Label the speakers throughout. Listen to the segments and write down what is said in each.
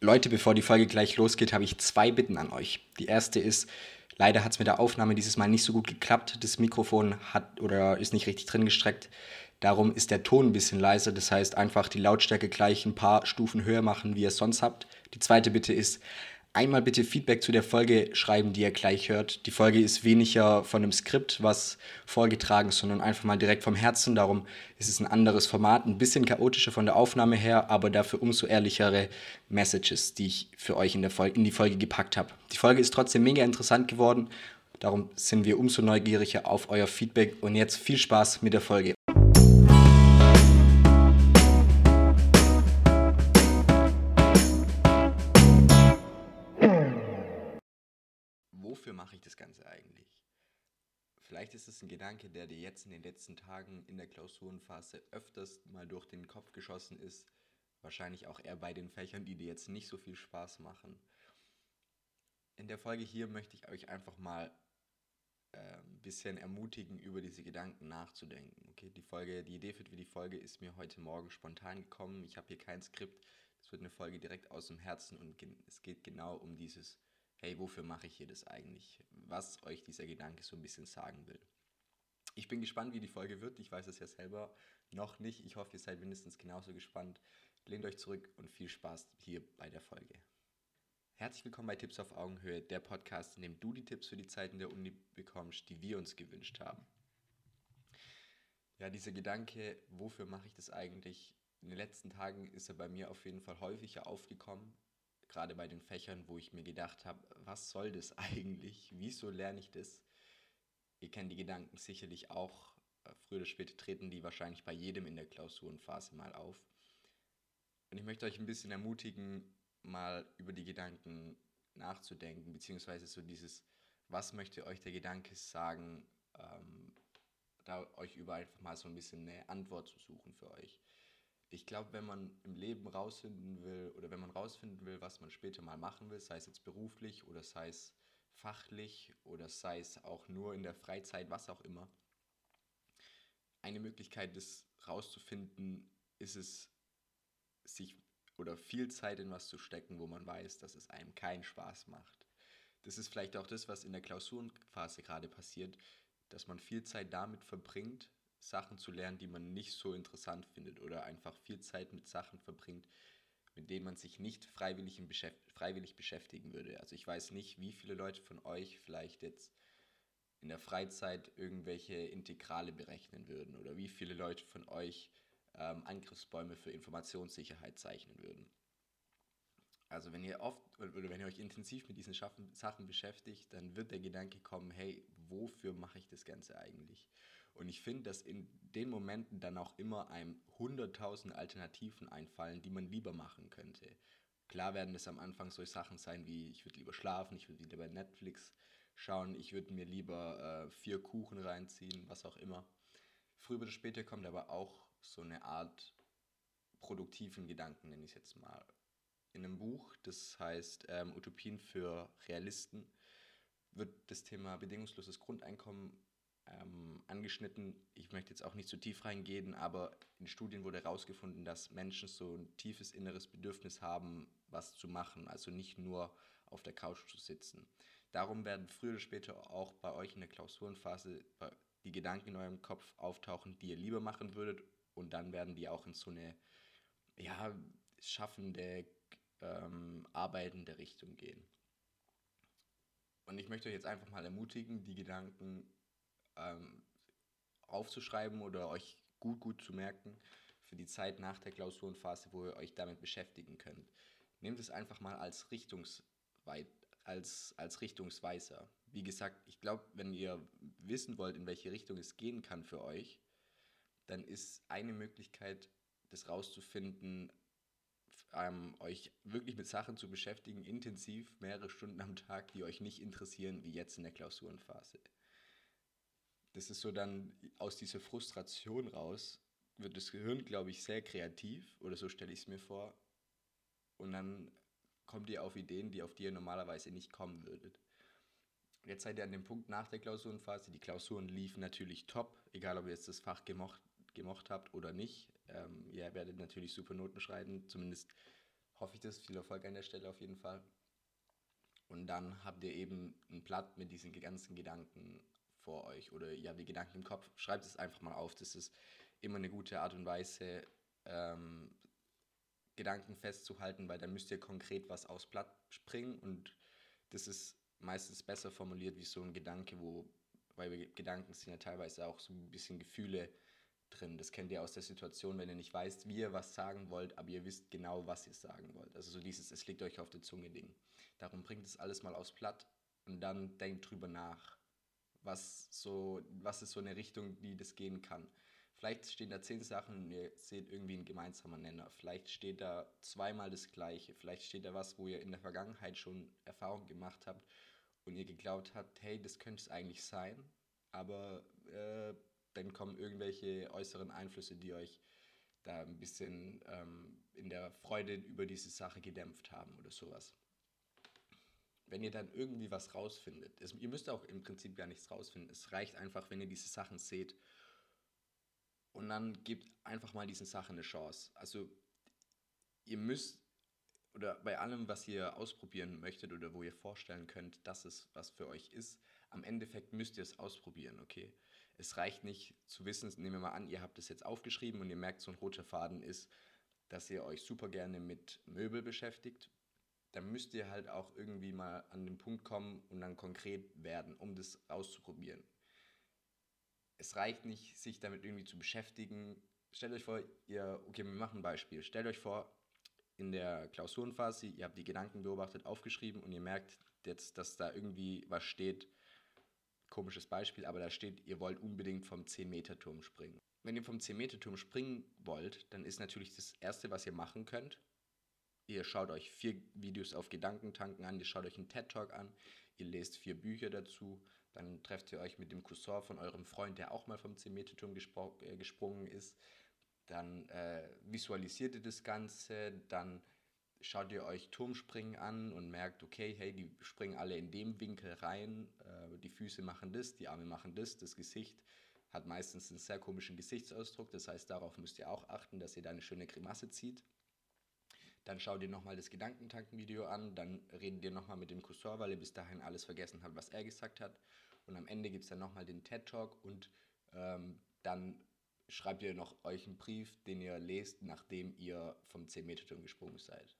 Speaker 1: Leute, bevor die Folge gleich losgeht, habe ich zwei Bitten an euch. Die erste ist, leider hat es mit der Aufnahme dieses Mal nicht so gut geklappt. Das Mikrofon hat oder ist nicht richtig drin gestreckt. Darum ist der Ton ein bisschen leiser. Das heißt, einfach die Lautstärke gleich ein paar Stufen höher machen, wie ihr es sonst habt. Die zweite Bitte ist, einmal bitte Feedback zu der Folge schreiben, die ihr gleich hört. Die Folge ist weniger von einem Skript, was vorgetragen ist, sondern einfach mal direkt vom Herzen. Darum ist es ein anderes Format, ein bisschen chaotischer von der Aufnahme her, aber dafür umso ehrlichere Messages, die ich für euch in, der Folge, in die Folge gepackt habe. Die Folge ist trotzdem mega interessant geworden. Darum sind wir umso neugieriger auf euer Feedback und jetzt viel Spaß mit der Folge. Der dir jetzt in den letzten Tagen in der Klausurenphase öfters mal durch den Kopf geschossen ist. Wahrscheinlich auch eher bei den Fächern, die dir jetzt nicht so viel Spaß machen. In der Folge hier möchte ich euch einfach mal äh, ein bisschen ermutigen, über diese Gedanken nachzudenken. Okay, die Folge, die Idee für die Folge ist mir heute Morgen spontan gekommen. Ich habe hier kein Skript. Es wird eine Folge direkt aus dem Herzen und es geht genau um dieses hey, wofür mache ich hier das eigentlich? Was euch dieser Gedanke so ein bisschen sagen will. Ich bin gespannt, wie die Folge wird. Ich weiß es ja selber noch nicht. Ich hoffe, ihr seid mindestens genauso gespannt. Lehnt euch zurück und viel Spaß hier bei der Folge. Herzlich willkommen bei Tipps auf Augenhöhe, der Podcast, in dem du die Tipps für die Zeiten der Uni bekommst, die wir uns gewünscht haben. Ja, dieser Gedanke, wofür mache ich das eigentlich? In den letzten Tagen ist er bei mir auf jeden Fall häufiger aufgekommen gerade bei den Fächern, wo ich mir gedacht habe, was soll das eigentlich? Wieso lerne ich das? Ihr kennt die Gedanken sicherlich auch. Äh, früher oder später treten die wahrscheinlich bei jedem in der Klausurenphase mal auf. Und ich möchte euch ein bisschen ermutigen, mal über die Gedanken nachzudenken, beziehungsweise so dieses, was möchte euch der Gedanke sagen, ähm, da euch über einfach mal so ein bisschen eine Antwort zu suchen für euch ich glaube, wenn man im Leben rausfinden will oder wenn man rausfinden will, was man später mal machen will, sei es jetzt beruflich oder sei es fachlich oder sei es auch nur in der Freizeit, was auch immer, eine Möglichkeit, das rauszufinden, ist es, sich oder viel Zeit in was zu stecken, wo man weiß, dass es einem keinen Spaß macht. Das ist vielleicht auch das, was in der Klausurenphase gerade passiert, dass man viel Zeit damit verbringt, Sachen zu lernen, die man nicht so interessant findet oder einfach viel Zeit mit Sachen verbringt, mit denen man sich nicht freiwillig, Beschäft freiwillig beschäftigen würde. Also ich weiß nicht, wie viele Leute von euch vielleicht jetzt in der Freizeit irgendwelche Integrale berechnen würden oder wie viele Leute von euch ähm, Angriffsbäume für Informationssicherheit zeichnen würden. Also wenn ihr oft oder wenn ihr euch intensiv mit diesen Sachen beschäftigt, dann wird der Gedanke kommen, hey, wofür mache ich das Ganze eigentlich? Und ich finde, dass in den Momenten dann auch immer einem 100.000 Alternativen einfallen, die man lieber machen könnte. Klar werden es am Anfang solche Sachen sein wie, ich würde lieber schlafen, ich würde bei Netflix schauen, ich würde mir lieber äh, vier Kuchen reinziehen, was auch immer. Früher oder später kommt aber auch so eine Art produktiven Gedanken, nenne ich es jetzt mal. In einem Buch, das heißt ähm, Utopien für Realisten, wird das Thema bedingungsloses Grundeinkommen ähm, angeschnitten. Ich möchte jetzt auch nicht zu tief reingehen, aber in Studien wurde herausgefunden, dass Menschen so ein tiefes inneres Bedürfnis haben, was zu machen, also nicht nur auf der Couch zu sitzen. Darum werden früher oder später auch bei euch in der Klausurenphase die Gedanken in eurem Kopf auftauchen, die ihr lieber machen würdet und dann werden die auch in so eine ja, schaffende, ähm, arbeitende Richtung gehen. Und ich möchte euch jetzt einfach mal ermutigen, die Gedanken ähm, aufzuschreiben oder euch gut, gut zu merken für die Zeit nach der Klausurenphase, wo ihr euch damit beschäftigen könnt. Nehmt es einfach mal als, Richtungsweit, als, als Richtungsweiser. Wie gesagt, ich glaube, wenn ihr wissen wollt, in welche Richtung es gehen kann für euch, dann ist eine Möglichkeit, das rauszufinden, ähm, euch wirklich mit Sachen zu beschäftigen, intensiv, mehrere Stunden am Tag, die euch nicht interessieren, wie jetzt in der Klausurenphase das ist so dann aus dieser Frustration raus, wird das Gehirn, glaube ich, sehr kreativ, oder so stelle ich es mir vor. Und dann kommt ihr auf Ideen, die auf die ihr normalerweise nicht kommen würdet. Jetzt seid ihr an dem Punkt nach der Klausurenphase. Die Klausuren liefen natürlich top, egal ob ihr jetzt das Fach gemocht, gemocht habt oder nicht. Ähm, ihr werdet natürlich super Noten schreiben, zumindest hoffe ich das. Viel Erfolg an der Stelle auf jeden Fall. Und dann habt ihr eben ein Blatt mit diesen ganzen Gedanken vor euch oder ihr habt die Gedanken im Kopf. Schreibt es einfach mal auf. Das ist immer eine gute Art und Weise, ähm, Gedanken festzuhalten, weil dann müsst ihr konkret was aufs Blatt springen und das ist meistens besser formuliert wie so ein Gedanke, wo, weil Gedanken sind ja teilweise auch so ein bisschen Gefühle drin. Das kennt ihr aus der Situation, wenn ihr nicht weißt, wie ihr was sagen wollt, aber ihr wisst genau, was ihr sagen wollt. Also so dieses, es liegt euch auf der Zunge Ding. Darum bringt es alles mal aufs Blatt und dann denkt drüber nach, was so, was ist so eine Richtung, die das gehen kann. Vielleicht stehen da zehn Sachen und ihr seht irgendwie einen gemeinsamen Nenner. Vielleicht steht da zweimal das Gleiche. Vielleicht steht da was, wo ihr in der Vergangenheit schon Erfahrung gemacht habt und ihr geglaubt habt, hey, das könnte es eigentlich sein. Aber äh, dann kommen irgendwelche äußeren Einflüsse, die euch da ein bisschen ähm, in der Freude über diese Sache gedämpft haben oder sowas. Wenn ihr dann irgendwie was rausfindet, es, ihr müsst auch im Prinzip gar nichts rausfinden, es reicht einfach, wenn ihr diese Sachen seht und dann gebt einfach mal diesen Sachen eine Chance. Also ihr müsst, oder bei allem, was ihr ausprobieren möchtet oder wo ihr vorstellen könnt, dass es was für euch ist, am Endeffekt müsst ihr es ausprobieren, okay? Es reicht nicht zu wissen, nehmen wir mal an, ihr habt es jetzt aufgeschrieben und ihr merkt, so ein roter Faden ist, dass ihr euch super gerne mit Möbel beschäftigt. Dann müsst ihr halt auch irgendwie mal an den Punkt kommen und dann konkret werden, um das auszuprobieren es reicht nicht, sich damit irgendwie zu beschäftigen. Stellt euch vor, ihr, okay, wir machen ein Beispiel. Stellt euch vor, in der Klausurenphase, ihr habt die Gedanken beobachtet, aufgeschrieben und ihr merkt jetzt, dass da irgendwie was steht. Komisches Beispiel, aber da steht, ihr wollt unbedingt vom 10-Meter-Turm springen. Wenn ihr vom 10-Meter-Turm springen wollt, dann ist natürlich das Erste, was ihr machen könnt, ihr schaut euch vier Videos auf Gedankentanken an, ihr schaut euch einen TED-Talk an, ihr lest vier Bücher dazu, dann trefft ihr euch mit dem Cousin von eurem Freund, der auch mal vom 10-Meter-Turm äh, gesprungen ist. Dann äh, visualisiert ihr das Ganze, dann schaut ihr euch Turmspringen an und merkt, okay, hey, die springen alle in dem Winkel rein, äh, die Füße machen das, die Arme machen das, das Gesicht hat meistens einen sehr komischen Gesichtsausdruck, das heißt, darauf müsst ihr auch achten, dass ihr da eine schöne Grimasse zieht. Dann schaut ihr nochmal das Gedankentanken-Video an, dann redet ihr nochmal mit dem Cousin, weil ihr bis dahin alles vergessen habt, was er gesagt hat. Und am Ende gibt es dann nochmal den TED-Talk und ähm, dann schreibt ihr noch euch einen Brief, den ihr lest, nachdem ihr vom 10-Meter-Turm gesprungen seid.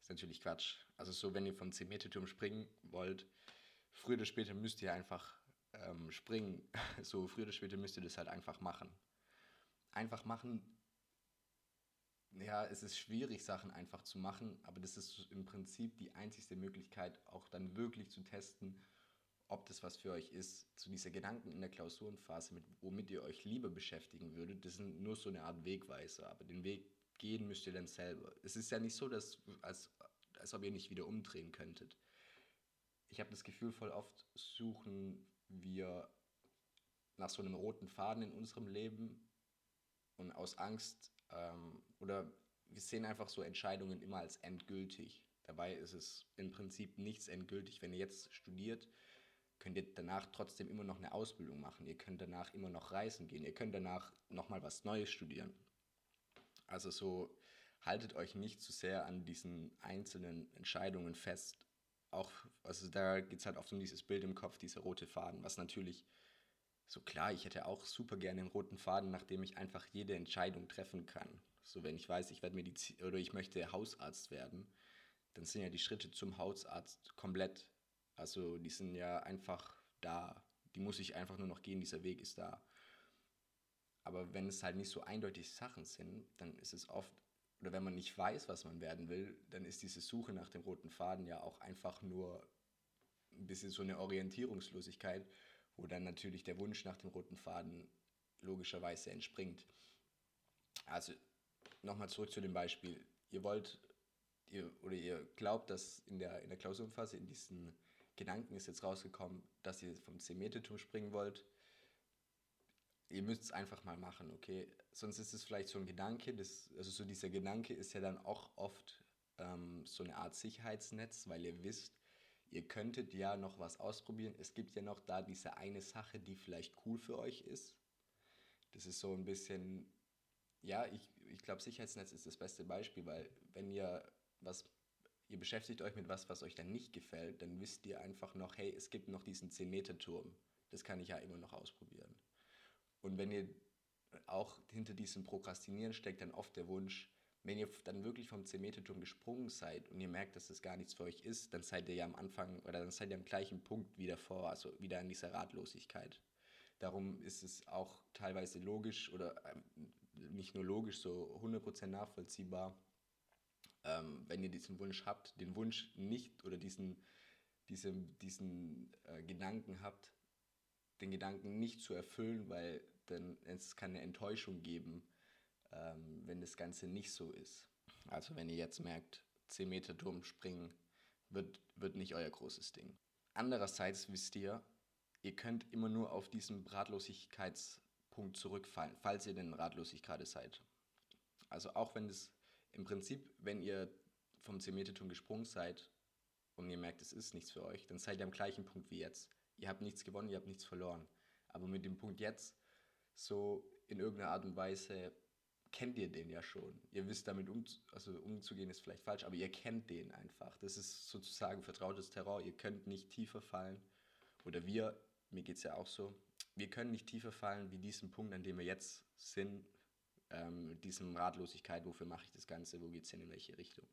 Speaker 1: Ist natürlich Quatsch. Also so, wenn ihr vom 10-Meter-Turm springen wollt, früher oder später müsst ihr einfach ähm, springen. so, früher oder später müsst ihr das halt einfach machen. Einfach machen ja, es ist schwierig, Sachen einfach zu machen, aber das ist im Prinzip die einzigste Möglichkeit, auch dann wirklich zu testen, ob das was für euch ist. Zu dieser Gedanken in der Klausurenphase, mit, womit ihr euch lieber beschäftigen würdet, das sind nur so eine Art Wegweiser, aber den Weg gehen müsst ihr dann selber. Es ist ja nicht so, dass, als, als ob ihr nicht wieder umdrehen könntet. Ich habe das Gefühl, voll oft suchen wir nach so einem roten Faden in unserem Leben und aus Angst ähm, oder wir sehen einfach so Entscheidungen immer als endgültig. Dabei ist es im Prinzip nichts endgültig. Wenn ihr jetzt studiert, könnt ihr danach trotzdem immer noch eine Ausbildung machen. Ihr könnt danach immer noch reisen gehen. Ihr könnt danach nochmal was Neues studieren. Also so haltet euch nicht zu sehr an diesen einzelnen Entscheidungen fest. Auch, also da geht es halt oft um dieses Bild im Kopf, dieser rote Faden, was natürlich so klar, ich hätte auch super gerne einen roten Faden, nachdem ich einfach jede Entscheidung treffen kann. So, wenn ich weiß, ich werde Medizin oder ich möchte Hausarzt werden, dann sind ja die Schritte zum Hausarzt komplett. Also die sind ja einfach da. Die muss ich einfach nur noch gehen, dieser Weg ist da. Aber wenn es halt nicht so eindeutig Sachen sind, dann ist es oft, oder wenn man nicht weiß, was man werden will, dann ist diese Suche nach dem roten Faden ja auch einfach nur ein bisschen so eine Orientierungslosigkeit wo dann natürlich der Wunsch nach dem roten Faden logischerweise entspringt. Also nochmal zurück zu dem Beispiel. Ihr wollt ihr, oder ihr glaubt, dass in der, in der Klausurphase, in diesen Gedanken ist jetzt rausgekommen, dass ihr vom 10-Meter-Turm springen wollt. Ihr müsst es einfach mal machen, okay? Sonst ist es vielleicht so ein Gedanke, das, also so dieser Gedanke ist ja dann auch oft ähm, so eine Art Sicherheitsnetz, weil ihr wisst, ihr könntet ja noch was ausprobieren. Es gibt ja noch da diese eine Sache, die vielleicht cool für euch ist. Das ist so ein bisschen, Ja, ich, ich glaube, Sicherheitsnetz ist das beste Beispiel, weil wenn ihr was, ihr beschäftigt euch mit was, was euch dann nicht gefällt, dann wisst ihr einfach noch, hey, es gibt noch diesen 10-Meter-Turm. Das kann ich ja immer noch ausprobieren. Und wenn ihr auch hinter diesem Prokrastinieren steckt dann oft der Wunsch, wenn ihr dann wirklich vom 10-Meter-Turm gesprungen seid und ihr merkt, dass das gar nichts für euch ist, dann seid ihr ja am Anfang oder dann seid ihr am gleichen Punkt wie davor, also wieder in dieser Ratlosigkeit. Darum ist es auch teilweise logisch oder äh, nicht nur logisch, so 100% nachvollziehbar, ähm, wenn ihr diesen Wunsch habt, den Wunsch nicht oder diesen, diesen, diesen äh, Gedanken habt, den Gedanken nicht zu erfüllen, weil dann es kann eine Enttäuschung geben, ähm, wenn das Ganze nicht so ist. Also wenn ihr jetzt merkt, 10 Meter Turm springen wird, wird nicht euer großes Ding. Andererseits wisst ihr, ihr könnt immer nur auf diesen Ratlosigkeitspunkt zurückfallen, falls ihr denn ratlosigkeit gerade seid. Also auch wenn es im Prinzip, wenn ihr vom 10 Meter Turm gesprungen seid und ihr merkt, es ist nichts für euch, dann seid ihr am gleichen Punkt wie jetzt. Ihr habt nichts gewonnen, ihr habt nichts verloren. Aber mit dem Punkt jetzt, so in irgendeiner Art und Weise, kennt ihr den ja schon. Ihr wisst damit um, also umzugehen ist vielleicht falsch, aber ihr kennt den einfach. Das ist sozusagen vertrautes Terror. Ihr könnt nicht tiefer fallen. Oder wir, mir geht es ja auch so, wir können nicht tiefer fallen wie diesen Punkt, an dem wir jetzt sind, ähm, diesem Ratlosigkeit, wofür mache ich das Ganze, wo geht es hin, in welche Richtung.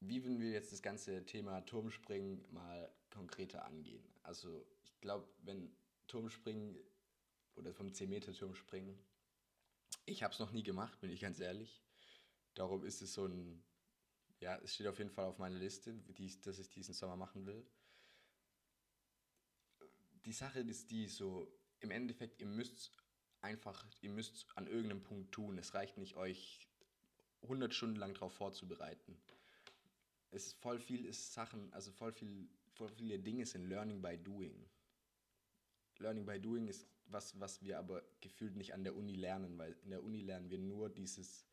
Speaker 1: Wie würden wir jetzt das ganze Thema Turmspringen mal konkreter angehen? Also ich glaube, wenn Turmspringen oder vom 10-Meter-Turm springen, ich habe es noch nie gemacht, bin ich ganz ehrlich. Darum ist es so ein, ja, es steht auf jeden Fall auf meiner Liste, die dass ich diesen Sommer machen will. Die Sache ist die so, im Endeffekt, ihr müsst einfach, ihr müsst an irgendeinem Punkt tun. Es reicht nicht, euch 100 Stunden lang darauf vorzubereiten. Es ist voll viel ist Sachen, also voll viel, voll viele Dinge sind Learning by Doing. Learning by Doing ist was, was wir aber gefühlt nicht an der Uni lernen, weil in der Uni lernen wir nur dieses,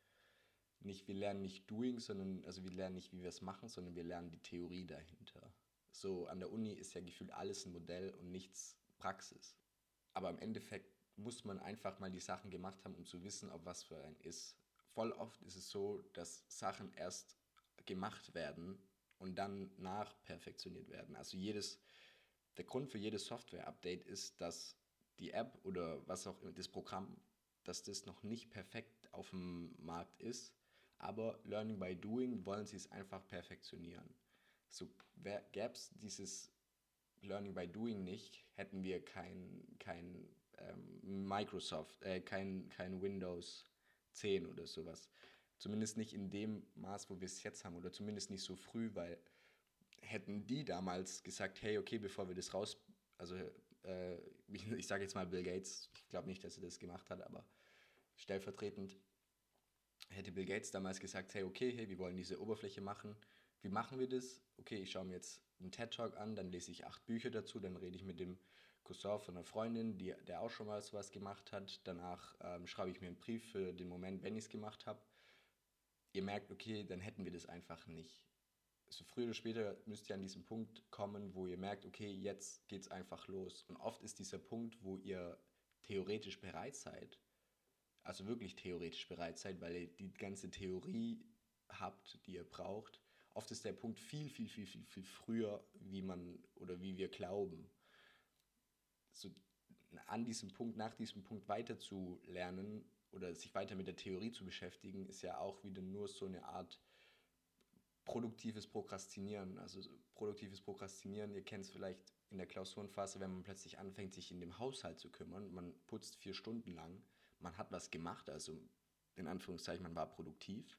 Speaker 1: nicht, wir lernen nicht Doing, sondern, also wir lernen nicht, wie wir es machen, sondern wir lernen die Theorie dahinter. So, an der Uni ist ja gefühlt alles ein Modell und nichts Praxis. Aber im Endeffekt muss man einfach mal die Sachen gemacht haben, um zu wissen, ob was für ein ist. Voll oft ist es so, dass Sachen erst gemacht werden und dann nachperfektioniert werden. Also jedes, der Grund für jedes Software-Update ist, dass die App oder was auch immer, das Programm, dass das noch nicht perfekt auf dem Markt ist, aber Learning by Doing wollen sie es einfach perfektionieren. So gäbe es dieses Learning by Doing nicht, hätten wir kein, kein ähm, Microsoft, äh, kein, kein Windows 10 oder sowas. Zumindest nicht in dem Maß, wo wir es jetzt haben, oder zumindest nicht so früh, weil hätten die damals gesagt, hey, okay, bevor wir das raus, also äh, ich sage jetzt mal Bill Gates, ich glaube nicht, dass er das gemacht hat, aber stellvertretend hätte Bill Gates damals gesagt, hey, okay, hey, wir wollen diese Oberfläche machen. Wie machen wir das? Okay, ich schaue mir jetzt einen TED-Talk an, dann lese ich acht Bücher dazu, dann rede ich mit dem Cousin von einer Freundin, die, der auch schon mal sowas gemacht hat. Danach ähm, schreibe ich mir einen Brief für den Moment, wenn ich es gemacht habe. Ihr merkt, okay, dann hätten wir das einfach nicht so früher oder später müsst ihr an diesen Punkt kommen, wo ihr merkt, okay, jetzt geht es einfach los. Und oft ist dieser Punkt, wo ihr theoretisch bereit seid, also wirklich theoretisch bereit seid, weil ihr die ganze Theorie habt, die ihr braucht. Oft ist der Punkt viel, viel, viel, viel, viel früher, wie man oder wie wir glauben. So an diesem Punkt, nach diesem Punkt weiter zu lernen oder sich weiter mit der Theorie zu beschäftigen, ist ja auch wieder nur so eine Art produktives Prokrastinieren. Also produktives Prokrastinieren, ihr kennt es vielleicht in der Klausurenphase, wenn man plötzlich anfängt, sich in dem Haushalt zu kümmern. Man putzt vier Stunden lang, man hat was gemacht, also in Anführungszeichen, man war produktiv,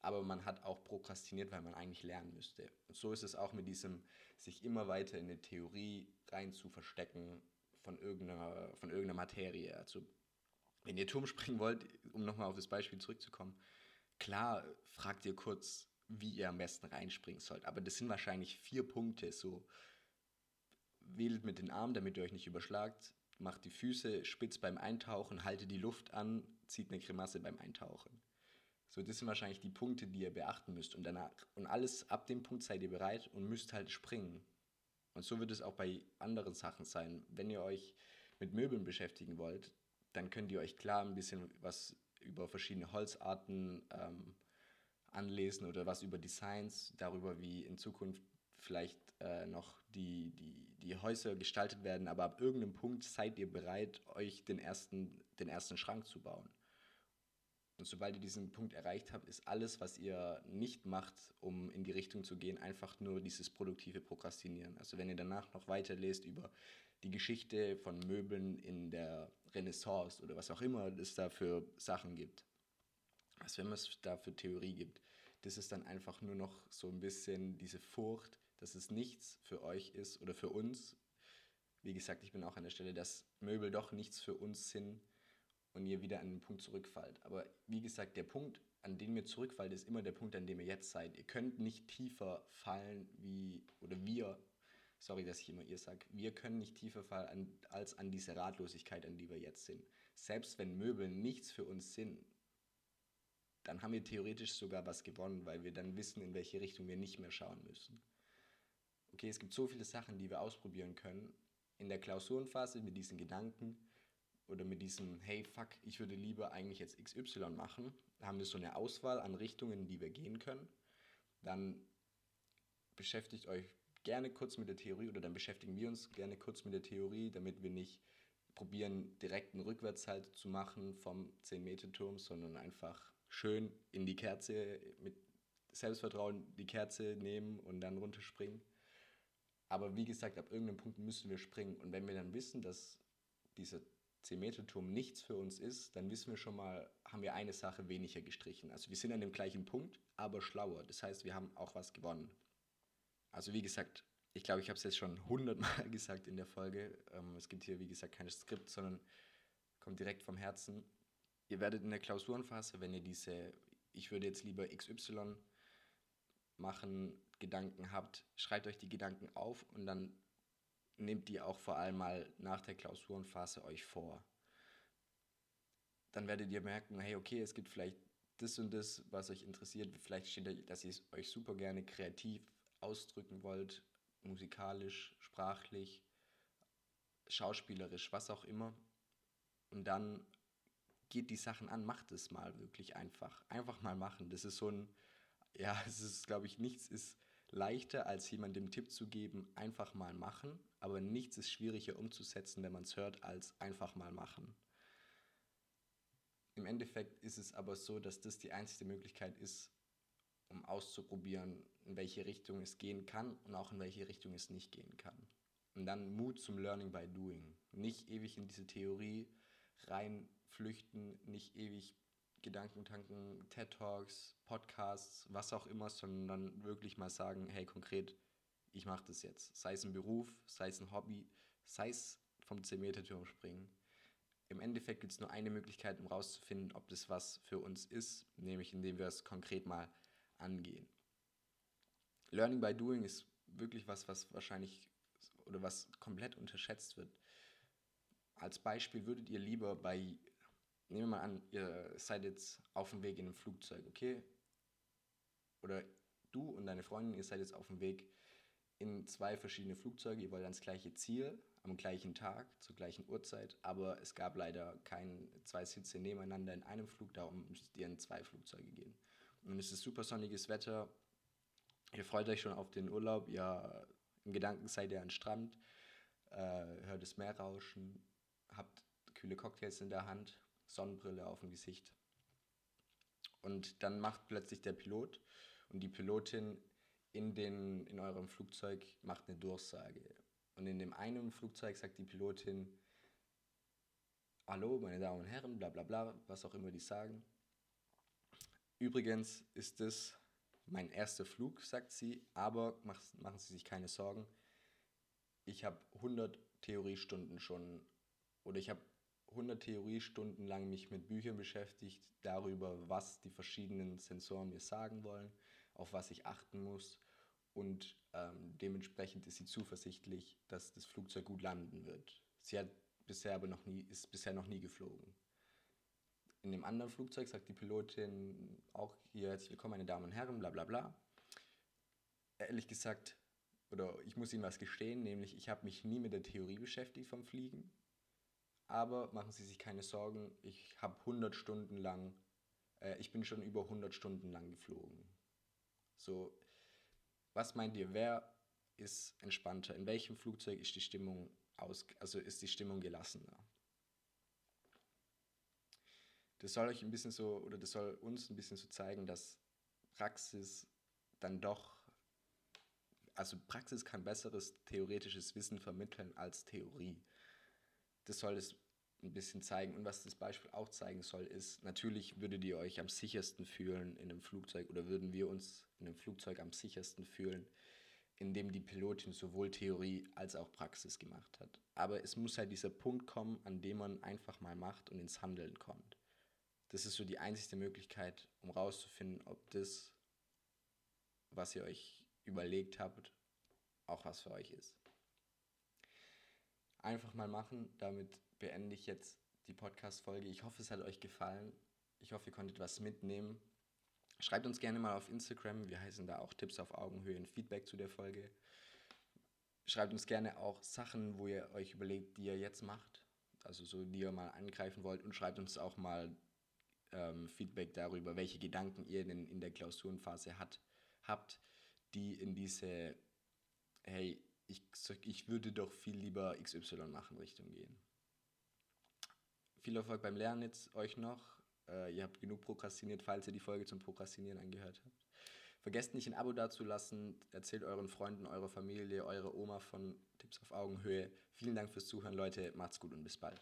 Speaker 1: aber man hat auch prokrastiniert, weil man eigentlich lernen müsste. Und so ist es auch mit diesem, sich immer weiter in eine Theorie rein zu verstecken von irgendeiner, von irgendeiner Materie. Also wenn ihr Turm springen wollt, um nochmal auf das Beispiel zurückzukommen, klar fragt ihr kurz wie ihr am besten reinspringen sollt. Aber das sind wahrscheinlich vier Punkte. So wählt mit den Armen, damit ihr euch nicht überschlagt, macht die Füße spitz beim Eintauchen, haltet die Luft an, zieht eine Grimasse beim Eintauchen. So, das sind wahrscheinlich die Punkte, die ihr beachten müsst. Und danach, und alles ab dem Punkt seid ihr bereit und müsst halt springen. Und so wird es auch bei anderen Sachen sein. Wenn ihr euch mit Möbeln beschäftigen wollt, dann könnt ihr euch klar ein bisschen was über verschiedene Holzarten ähm, anlesen oder was über Designs, darüber, wie in Zukunft vielleicht äh, noch die, die, die Häuser gestaltet werden, aber ab irgendeinem Punkt seid ihr bereit, euch den ersten, den ersten Schrank zu bauen. Und sobald ihr diesen Punkt erreicht habt, ist alles, was ihr nicht macht, um in die Richtung zu gehen, einfach nur dieses produktive Prokrastinieren. Also wenn ihr danach noch weiter lest über die Geschichte von Möbeln in der Renaissance oder was auch immer es da für Sachen gibt, was wenn es da für Theorie gibt, das ist dann einfach nur noch so ein bisschen diese Furcht, dass es nichts für euch ist oder für uns. Wie gesagt, ich bin auch an der Stelle, dass Möbel doch nichts für uns sind und ihr wieder an den Punkt zurückfallt. Aber wie gesagt, der Punkt, an den ihr zurückfallt, ist immer der Punkt, an dem ihr jetzt seid. Ihr könnt nicht tiefer fallen wie, oder wir, sorry, dass ich immer ihr sage, wir können nicht tiefer fallen als an diese Ratlosigkeit, an die wir jetzt sind. Selbst wenn Möbel nichts für uns sind, dann haben wir theoretisch sogar was gewonnen, weil wir dann wissen, in welche Richtung wir nicht mehr schauen müssen okay, es gibt so viele Sachen, die wir ausprobieren können. In der Klausurenphase mit diesen Gedanken oder mit diesem, hey, fuck, ich würde lieber eigentlich jetzt XY machen, haben wir so eine Auswahl an Richtungen, die wir gehen können. Dann beschäftigt euch gerne kurz mit der Theorie oder dann beschäftigen wir uns gerne kurz mit der Theorie, damit wir nicht probieren, direkt einen Rückwärtshalt zu machen vom 10-Meter-Turm, sondern einfach schön in die Kerze mit Selbstvertrauen die Kerze nehmen und dann runterspringen. Aber wie gesagt, ab irgendeinem Punkt müssen wir springen. Und wenn wir dann wissen, dass dieser 10-Meter-Turm nichts für uns ist, dann wissen wir schon mal, haben wir eine Sache weniger gestrichen. Also wir sind an dem gleichen Punkt, aber schlauer. Das heißt, wir haben auch was gewonnen. Also wie gesagt, ich glaube, ich habe es jetzt schon hundertmal gesagt in der Folge. Ähm, es gibt hier, wie gesagt, kein Skript, sondern kommt direkt vom Herzen. Ihr werdet in der Klausurenphase, wenn ihr diese, ich würde jetzt lieber XY machen, Gedanken habt, schreibt euch die Gedanken auf und dann nehmt die auch vor allem mal nach der Klausurenphase euch vor. Dann werdet ihr merken, hey, okay, es gibt vielleicht das und das, was euch interessiert. Vielleicht steht da, dass ihr euch super gerne kreativ ausdrücken wollt, musikalisch, sprachlich, schauspielerisch, was auch immer. Und dann geht die Sachen an, macht es mal wirklich einfach. Einfach mal machen. Das ist so ein, ja, es ist, glaube ich, nichts ist leichter, als jemandem Tipp zu geben, einfach mal machen, aber nichts ist schwieriger umzusetzen, wenn man es hört, als einfach mal machen. Im Endeffekt ist es aber so, dass das die einzige Möglichkeit ist, um auszuprobieren, in welche Richtung es gehen kann und auch in welche Richtung es nicht gehen kann. Und dann Mut zum Learning by Doing. Nicht ewig in diese Theorie reinflüchten, nicht ewig Gedankentanken, TED Talks, Podcasts, was auch immer, sondern wirklich mal sagen, hey, konkret, ich mache das jetzt. Sei es ein Beruf, sei es ein Hobby, sei es vom 10-Meter-Turm springen. Im Endeffekt gibt es nur eine Möglichkeit, um rauszufinden, ob das was für uns ist, nämlich indem wir es konkret mal angehen. Learning by Doing ist wirklich was, was wahrscheinlich oder was komplett unterschätzt wird. Als Beispiel würdet ihr lieber bei nehmen wir mal an, ihr seid jetzt auf dem Weg in einem Flugzeug, okay? Oder du und deine Freundin, ihr seid jetzt auf dem Weg in zwei verschiedene Flugzeuge, ihr wollt ans gleiche Ziel, am gleichen Tag, zur gleichen Uhrzeit, aber es gab leider keine zwei Sitze nebeneinander in einem Flug, darum müsst ihr in zwei Flugzeuge gehen. Und es ist super sonniges Wetter, ihr freut euch schon auf den Urlaub, ihr im Gedanken seid ihr am Strand, äh, hört das Meer rauschen, habt kühle Cocktails in der Hand Sonnenbrille auf dem Gesicht. Und dann macht plötzlich der Pilot und die Pilotin in, den, in eurem Flugzeug macht eine Durchsage. Und in dem einen Flugzeug sagt die Pilotin, Hallo, meine Damen und Herren, bla bla bla, was auch immer die sagen. Übrigens ist es mein erster Flug, sagt sie, aber machen Sie sich keine Sorgen. Ich habe 100 Theoriestunden schon, oder ich habe 100 Theoriestunden lang mich mit Büchern beschäftigt, darüber, was die verschiedenen Sensoren mir sagen wollen, auf was ich achten muss und ähm, dementsprechend ist sie zuversichtlich, dass das Flugzeug gut landen wird. Sie hat bisher aber noch nie, ist bisher noch nie geflogen. In dem anderen Flugzeug sagt die Pilotin auch hier herzlich willkommen, meine Damen und Herren, bla bla bla. Ehrlich gesagt, oder ich muss Ihnen was gestehen, nämlich ich habe mich nie mit der Theorie beschäftigt vom Fliegen aber machen Sie sich keine Sorgen, ich habe 100 Stunden lang, äh, ich bin schon über 100 Stunden lang geflogen. So, was meint ihr, wer ist entspannter? In welchem Flugzeug ist die Stimmung aus, also ist die Stimmung gelassener? Das soll euch ein bisschen so, oder das soll uns ein bisschen so zeigen, dass Praxis dann doch, also Praxis kann besseres theoretisches Wissen vermitteln als Theorie. Das soll es ein bisschen zeigen. Und was das Beispiel auch zeigen soll, ist, natürlich würdet ihr euch am sichersten fühlen in einem Flugzeug oder würden wir uns in einem Flugzeug am sichersten fühlen, in dem die Pilotin sowohl Theorie als auch Praxis gemacht hat. Aber es muss halt dieser Punkt kommen, an dem man einfach mal macht und ins Handeln kommt. Das ist so die einzige Möglichkeit, um rauszufinden, ob das, was ihr euch überlegt habt, auch was für euch ist. Einfach mal machen, damit beende ich jetzt die Podcast-Folge. Ich hoffe, es hat euch gefallen. Ich hoffe, ihr konntet was mitnehmen. Schreibt uns gerne mal auf Instagram. Wir heißen da auch Tipps auf Augenhöhe und Feedback zu der Folge. Schreibt uns gerne auch Sachen, wo ihr euch überlegt, die ihr jetzt macht. Also so, die ihr mal angreifen wollt. Und schreibt uns auch mal ähm, Feedback darüber, welche Gedanken ihr denn in der Klausurenphase hat, habt, die in diese, hey, ich, ich würde doch viel lieber XY machen, Richtung gehen. Viel Erfolg beim Lernen jetzt euch noch. Äh, ihr habt genug prokrastiniert, falls ihr die Folge zum Prokrastinieren angehört habt. Vergesst nicht ein Abo dazulassen. Erzählt euren Freunden, eurer Familie, eurer Oma von Tipps auf Augenhöhe. Vielen Dank fürs Zuhören, Leute. Macht's gut und bis bald.